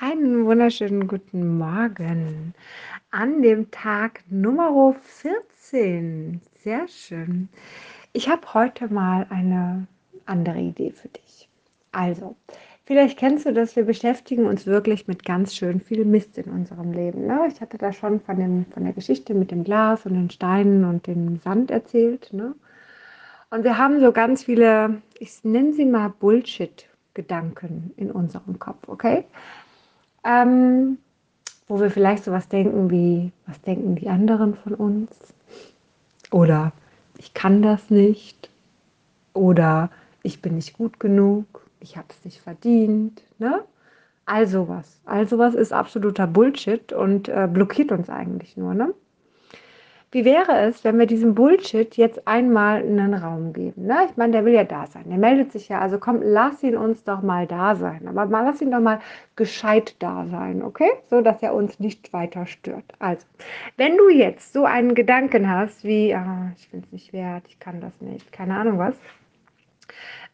Einen wunderschönen guten Morgen an dem Tag Nummer 14. Sehr schön. Ich habe heute mal eine andere Idee für dich. Also, vielleicht kennst du das, wir beschäftigen uns wirklich mit ganz schön viel Mist in unserem Leben. Ne? Ich hatte da schon von, dem, von der Geschichte mit dem Glas und den Steinen und dem Sand erzählt. Ne? Und wir haben so ganz viele, ich nenne sie mal Bullshit-Gedanken in unserem Kopf, okay? Ähm, wo wir vielleicht sowas denken wie, was denken die anderen von uns? Oder ich kann das nicht. Oder ich bin nicht gut genug. Ich habe es nicht verdient. Ne? All sowas. All sowas ist absoluter Bullshit und äh, blockiert uns eigentlich nur. Ne? Wie wäre es, wenn wir diesem Bullshit jetzt einmal einen Raum geben? Ne? Ich meine, der will ja da sein. Der meldet sich ja. Also komm, lass ihn uns doch mal da sein. Aber mal, lass ihn doch mal gescheit da sein, okay? So, dass er uns nicht weiter stört. Also, wenn du jetzt so einen Gedanken hast wie, ah, ich bin es nicht wert, ich kann das nicht, keine Ahnung was.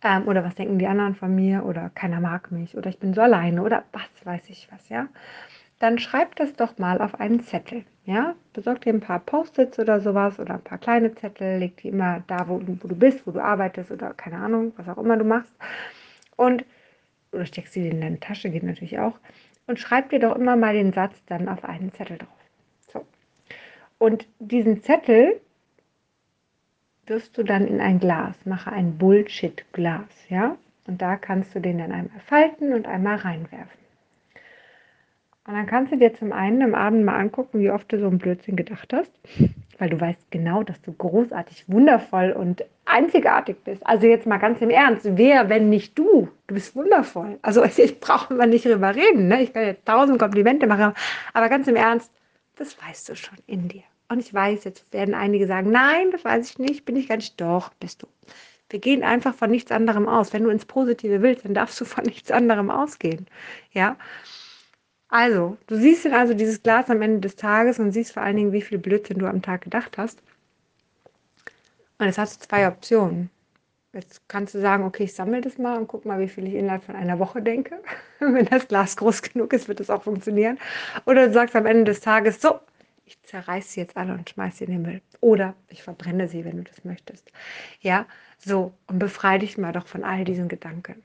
Ähm, oder was denken die anderen von mir? Oder keiner mag mich. Oder ich bin so alleine. Oder was weiß ich was, ja? dann schreib das doch mal auf einen Zettel. Ja, besorg dir ein paar Post-its oder sowas oder ein paar kleine Zettel, leg die immer da, wo, wo du bist, wo du arbeitest oder keine Ahnung, was auch immer du machst. Und oder steckst sie in deine Tasche, geht natürlich auch. Und schreib dir doch immer mal den Satz dann auf einen Zettel drauf. So. Und diesen Zettel wirfst du dann in ein Glas. Mache ein Bullshit-Glas, ja? Und da kannst du den dann einmal falten und einmal reinwerfen. Und dann kannst du dir zum einen am Abend mal angucken, wie oft du so einen Blödsinn gedacht hast, weil du weißt genau, dass du großartig, wundervoll und einzigartig bist. Also jetzt mal ganz im Ernst, wer, wenn nicht du? Du bist wundervoll. Also ich brauche mal nicht drüber reden. Ne? Ich kann jetzt tausend Komplimente machen, aber ganz im Ernst, das weißt du schon in dir. Und ich weiß, jetzt werden einige sagen, nein, das weiß ich nicht, bin ich gar nicht. Doch, bist du. Wir gehen einfach von nichts anderem aus. Wenn du ins Positive willst, dann darfst du von nichts anderem ausgehen. Ja. Also, du siehst dann also dieses Glas am Ende des Tages und siehst vor allen Dingen, wie viel Blödsinn du am Tag gedacht hast. Und es hat zwei Optionen. Jetzt kannst du sagen, okay, ich sammle das mal und guck mal, wie viel ich innerhalb von einer Woche denke. Wenn das Glas groß genug ist, wird das auch funktionieren. Oder du sagst am Ende des Tages, so, ich zerreiße sie jetzt alle und schmeiße sie in den Müll. Oder ich verbrenne sie, wenn du das möchtest. Ja, so, und befreie dich mal doch von all diesen Gedanken.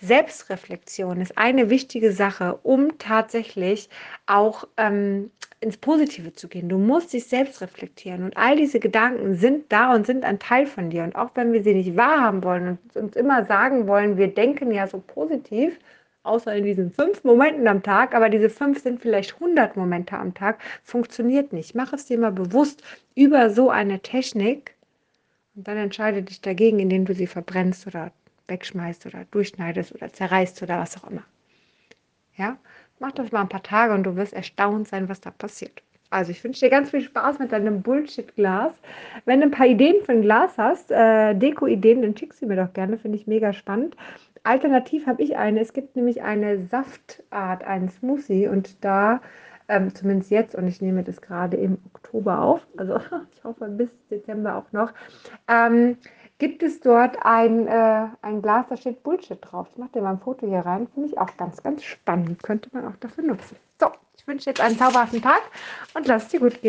Selbstreflexion ist eine wichtige Sache, um tatsächlich auch ähm, ins Positive zu gehen. Du musst dich selbst reflektieren und all diese Gedanken sind da und sind ein Teil von dir. Und auch wenn wir sie nicht wahrhaben wollen und uns immer sagen wollen, wir denken ja so positiv, außer in diesen fünf Momenten am Tag, aber diese fünf sind vielleicht 100 Momente am Tag, funktioniert nicht. Mach es dir mal bewusst über so eine Technik und dann entscheide dich dagegen, indem du sie verbrennst oder wegschmeißt oder durchschneidest oder zerreißt oder was auch immer. Ja, mach das mal ein paar Tage und du wirst erstaunt sein, was da passiert. Also ich wünsche dir ganz viel Spaß mit deinem Bullshit-Glas. Wenn du ein paar Ideen für ein Glas hast, äh, Deko-Ideen, dann schick sie mir doch gerne, finde ich mega spannend. Alternativ habe ich eine. Es gibt nämlich eine Saftart, einen Smoothie und da, ähm, zumindest jetzt, und ich nehme das gerade im Oktober auf, also ich hoffe bis Dezember auch noch, ähm, gibt es dort ein, äh, ein Glas, da steht Bullshit drauf. Ich mache dir mal ein Foto hier rein. Finde ich auch ganz, ganz spannend. Könnte man auch dafür nutzen. So, ich wünsche jetzt einen zauberhaften Tag und lass es dir gut gehen.